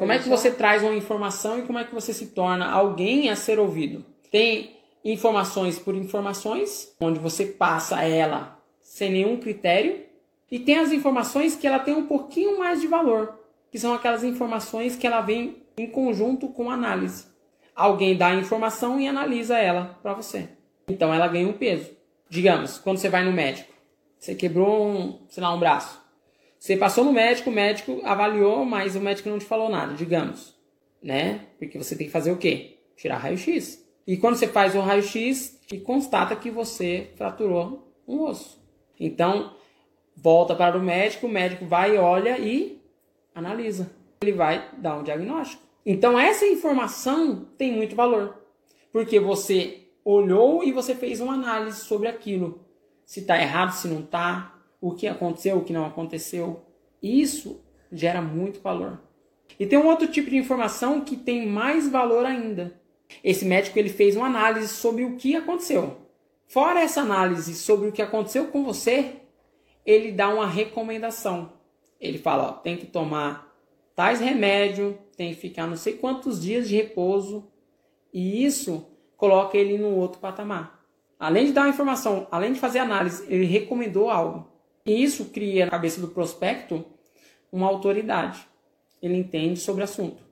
Como é que você traz uma informação e como é que você se torna alguém a ser ouvido? Tem informações por informações, onde você passa ela sem nenhum critério, e tem as informações que ela tem um pouquinho mais de valor, que são aquelas informações que ela vem em conjunto com análise. Alguém dá a informação e analisa ela para você. Então ela ganha um peso. Digamos, quando você vai no médico, você quebrou um, sei lá, um braço. Você passou no médico, o médico avaliou, mas o médico não te falou nada, digamos, né? Porque você tem que fazer o quê? Tirar raio-x. E quando você faz o raio-x, e constata que você fraturou um osso. Então, volta para o médico, o médico vai, olha e analisa. Ele vai dar um diagnóstico. Então, essa informação tem muito valor. Porque você olhou e você fez uma análise sobre aquilo. Se está errado, se não está, o que aconteceu, o que não aconteceu. Isso gera muito valor. E tem um outro tipo de informação que tem mais valor ainda. Esse médico ele fez uma análise sobre o que aconteceu. Fora essa análise sobre o que aconteceu com você, ele dá uma recomendação. Ele fala, ó, tem que tomar tais remédios, tem que ficar não sei quantos dias de repouso, e isso coloca ele no outro patamar. Além de dar uma informação, além de fazer análise, ele recomendou algo. E isso cria na cabeça do prospecto uma autoridade. Ele entende sobre o assunto.